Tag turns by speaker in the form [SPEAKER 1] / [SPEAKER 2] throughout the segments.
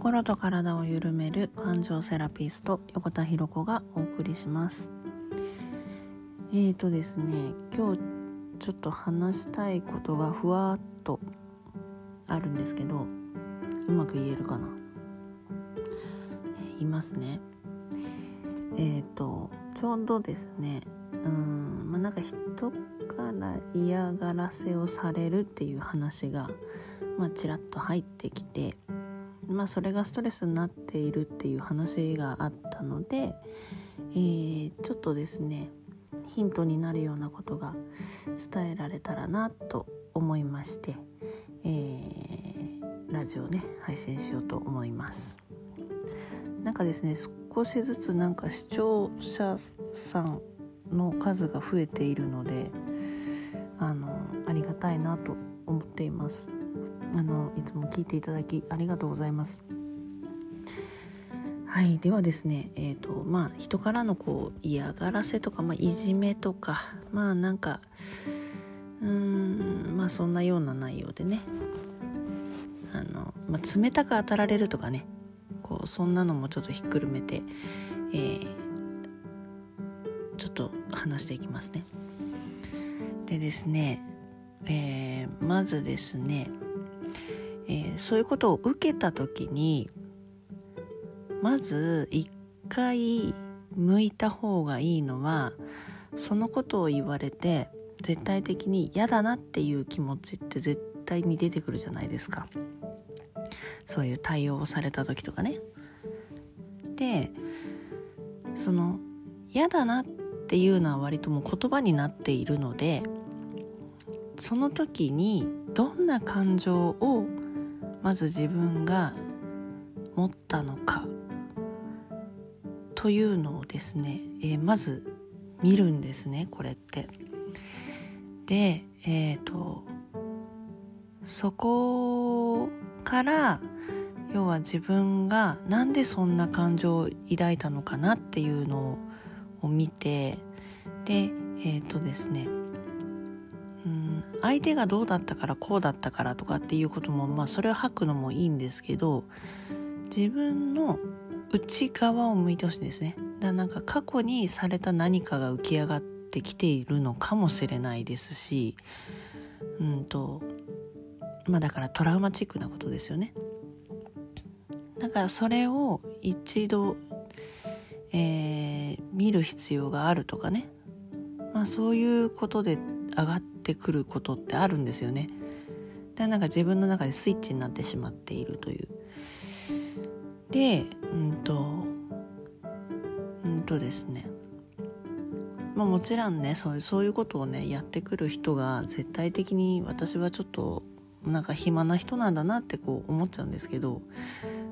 [SPEAKER 1] 心と体を緩める感情セラピスト横田博子がお送りします。えーとですね今日ちょっと話したいことがふわっとあるんですけどうまく言えるかな、えー、言いますね。えーとちょうどですねうんまあなんか人から嫌がらせをされるっていう話がまあちらっと入ってきてまあ、それがストレスになっているっていう話があったので、えー、ちょっとですねヒントになるようなことが伝えられたらなと思いまして、えー、ラジオね配信しようと思います。なんかですね少しずつなんか視聴者さんの数が増えているのであのありがたいなと思っています。あのいつも聞いていただきありがとうございます。はいではですねえ、ー、とまあ人からのこう嫌がらせとか、まあ、いじめとかまあなんかうんまあそんなような内容でねあの、まあ、冷たく当たられるとかねこうそんなのもちょっとひっくるめて、えー、ちょっと話していきますね。でですね、えー、まずですねえー、そういうことを受けた時にまず一回向いた方がいいのはそのことを言われて絶対的に嫌だなっていう気持ちって絶対に出てくるじゃないですか。そういう対応をされた時とかね。でその嫌だなっていうのは割ともう言葉になっているのでその時にどんな感情をまず自分が持ったのかというのをですね、えー、まず見るんですねこれって。でえっ、ー、とそこから要は自分がなんでそんな感情を抱いたのかなっていうのを見てでえっ、ー、とですね相手がどうだったからこうだったからとかっていうこともまあそれを吐くのもいいんですけど自分の内側を向いてほしいですね。だからなんか過去にされた何かが浮き上がってきているのかもしれないですしうんとまあだからトラウマチックなことですよね。だからそれを一度、えー、見る必要があるとかね。まあそういうことで上がってくることってあるんですよね。でなんか自分の中でスイッチになってしまっているという。でうんとうんとですねまあもちろんねそうそういうことをねやってくる人が絶対的に私はちょっとなんか暇な人なんだなってこう思っちゃうんですけど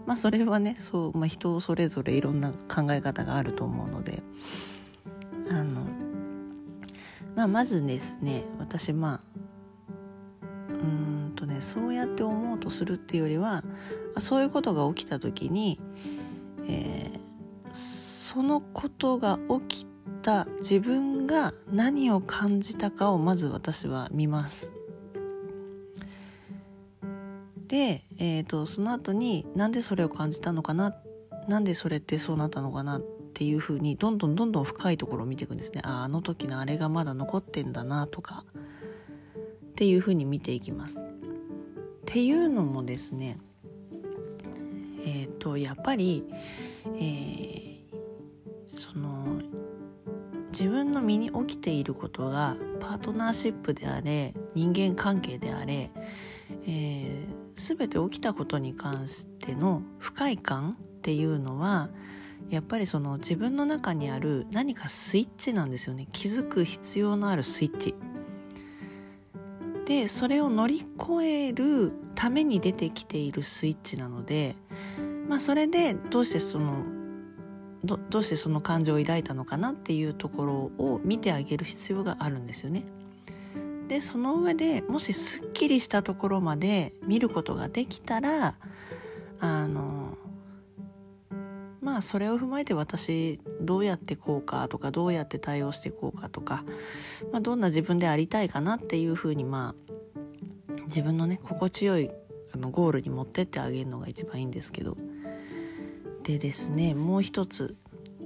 [SPEAKER 1] まあそれはねそう、まあ、人それぞれいろんな考え方があると思うのであのまあ、まずですね私まあうんとねそうやって思うとするっていうよりはそういうことが起きた時に、えー、そのことが起きた自分が何を感じたかをまず私は見ます。で、えーと、とその後になんでそれを感じたのかななんでそれってそうなったのかなっていう風にどんどんどんどん深いところを見ていくんですねああの時のあれがまだ残ってんだなとかっていう風に見ていきます。っていうのもですねえっ、ー、とやっぱり、えー、その自分の身に起きていることがパートナーシップであれ人間関係であれ、えー、全て起きたことに関しての不快感っていうのはやっぱりその自分の中にある何かスイッチなんですよね気づく必要のあるスイッチでそれを乗り越えるために出てきているスイッチなのでまあそれでどうしてそのどどうしてその感情を抱いたのかなっていうところを見てあげる必要があるんですよね。でその上でもしすっきりしたところまで見ることができたらあのまあそれを踏まえて私どうやってこうかとかどうやって対応してこうかとか、まあ、どんな自分でありたいかなっていうふうにまあ自分のね心地よいあのゴールに持ってってあげるのが一番いいんですけど。でですねもう一つ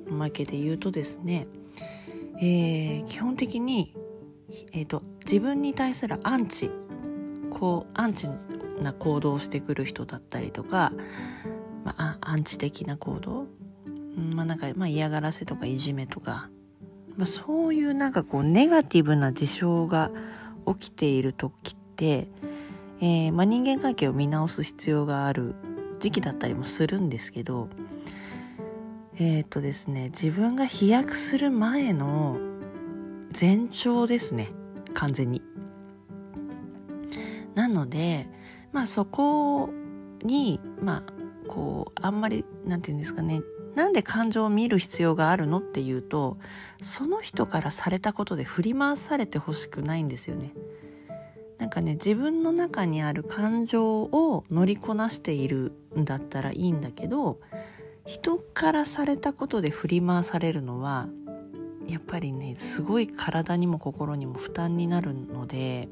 [SPEAKER 1] おまけで言うとですね、えー、基本的に、えーと、自分に対するアンチこうアンチな行動をしてくる人だったりとか、まあ、アンチ的な行動、まあ、なんか、まあ、嫌がらせとかいじめとか、まあ、そういうなんかこうネガティブな事象が起きている時って、えーまあ、人間関係を見直す必要がある時期だったりもするんですけどえっ、ー、とですね自分が飛躍する前の前兆ですね完全に。なのでまあそこにまあこうあんまりなんて言うんですかねなんで感情を見る必要があるのっていうとその人からされたことで振り回されてほしくないんですよね。なんかね自分の中にある感情を乗りこなしているんだったらいいんだけど人からされたことで振り回されるのはやっぱりねすごい体にも心にも負担になるので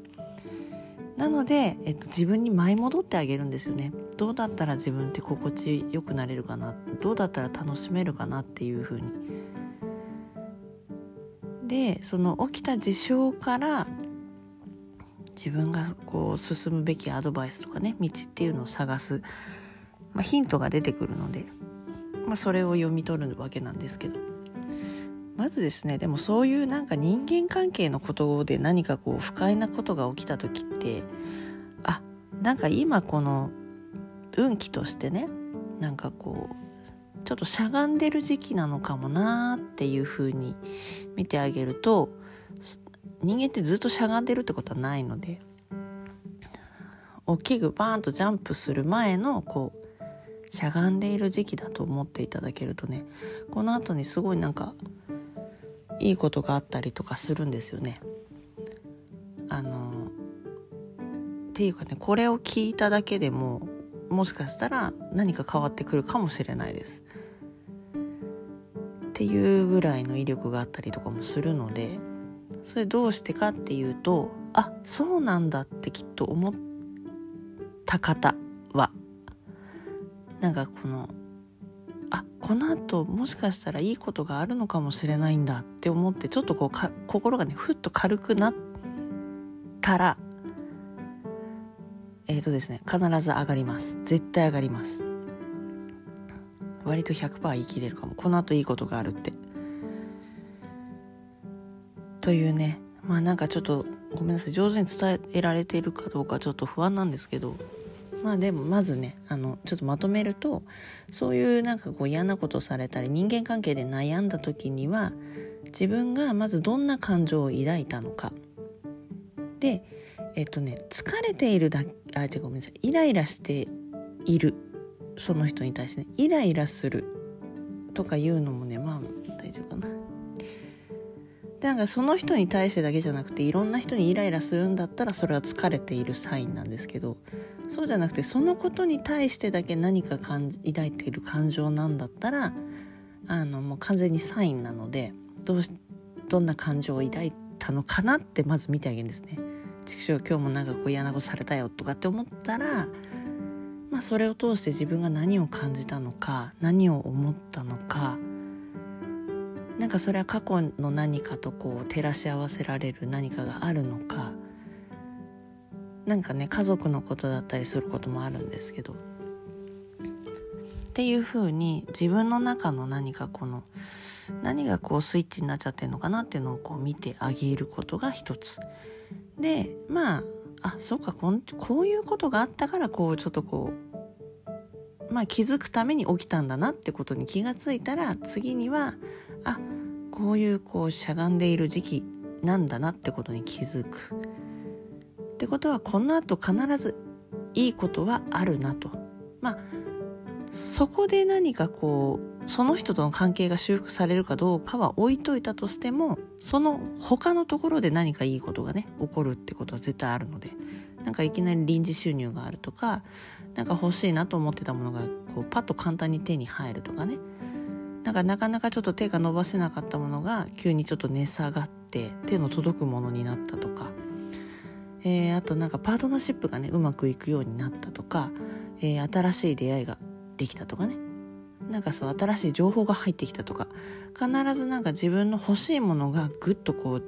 [SPEAKER 1] なので、えっと、自分に舞い戻ってあげるんですよねどうだったら自分って心地よくなれるかな？どうだったら楽しめるかなっていうふうに。でその起きた事象から自分がこう進むべきアドバイスとかね道っていうのを探す、まあ、ヒントが出てくるので、まあ、それを読み取るわけなんですけど。まずですねでもそういうなんか人間関係のことで何かこう不快なことが起きた時ってあなんか今この運気としてねなんかこうちょっとしゃがんでる時期なのかもなーっていう風に見てあげると人間ってずっとしゃがんでるってことはないので大きくバーンとジャンプする前のこうしゃがんでいる時期だと思っていただけるとねこの後にすごいなんかいいことがあったりとかするんですよね。あのっていうかねこれを聞いただけでももしかしたら何か変わってくるかもしれないです。っていうぐらいの威力があったりとかもするのでそれどうしてかっていうとあそうなんだってきっと思った方はなんかこのあこのあともしかしたらいいことがあるのかもしれないんだって思ってちょっとこう心がねふっと軽くなったらえ、ー、とですね必ず上がります。絶対上がります。割と100%言い切れるかも。このあといいことがあるって。というね。まあなんかちょっとごめんなさい。上手に伝えられているかどうかちょっと不安なんですけど。まあでもまずねあのちょっとまとめるとそういうなんかこう嫌なことされたり人間関係で悩んだ時には自分がまずどんな感情を抱いたのか。でえっとね疲れているだあ違うごめんなさいイライラしているその人に対してねイライラするとかいうのもねまあ大丈夫かなでなんかその人に対してだけじゃなくていろんな人にイライラするんだったらそれは疲れているサインなんですけどそうじゃなくてそのことに対してだけ何か抱いている感情なんだったらあのもう完全にサインなのでどうしどんな感情を抱いたのかなってまず見てあげるんですね。畜生今日もなんかこう嫌なことされたよとかって思ったら、まあ、それを通して自分が何を感じたのか何を思ったのかなんかそれは過去の何かとこう照らし合わせられる何かがあるのかなんかね家族のことだったりすることもあるんですけど。っていうふうに自分の中の何かこの何がこうスイッチになっちゃってるのかなっていうのをこう見てあげることが一つ。でまああそうかこんこういうことがあったからこうちょっとこうまあ気づくために起きたんだなってことに気がついたら次にはあこういうこうしゃがんでいる時期なんだなってことに気づく。ってことはこの後必ずいいことはあるなと。まあそこで何かこうその人との関係が修復されるかどうかは置いといたとしてもその他のところで何かいいことがね起こるってことは絶対あるのでなんかいきなり臨時収入があるとかなんか欲しいなと思ってたものがこうパッと簡単に手に入るとかね。なんかなかなかちょっと手が伸ばせなかったものが急にちょっと値下がって手の届くものになったとか、えー、あとなんかパートナーシップがねうまくいくようになったとか、えー、新しい出会いができたとかねなんかそう新しい情報が入ってきたとか必ずなんか自分の欲しいものがぐっとこう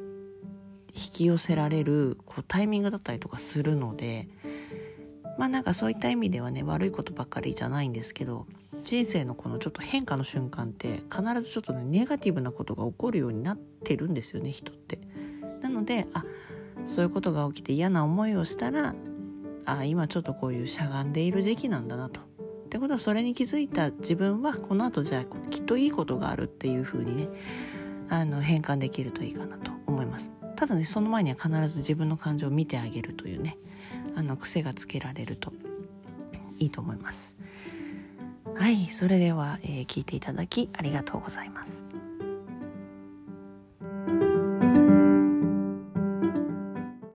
[SPEAKER 1] 引き寄せられるこうタイミングだったりとかするのでまあなんかそういった意味ではね悪いことばっかりじゃないんですけど人生のこのちょっと変化の瞬間って必ずちょっとねネガティブなことが起こるようになってるんですよね人って。なのであそういうことが起きて嫌な思いをしたらあ今ちょっとこういうしゃがんでいる時期なんだなと。ってことはそれに気づいた自分はこの後じゃあきっといいことがあるっていう風にねあの変換できるといいかなと思います。ただねその前には必ず自分の感情を見てあげるというねあの癖がつけられるといいと思います。はいそれでは、えー、聞いていただきありがとうございます。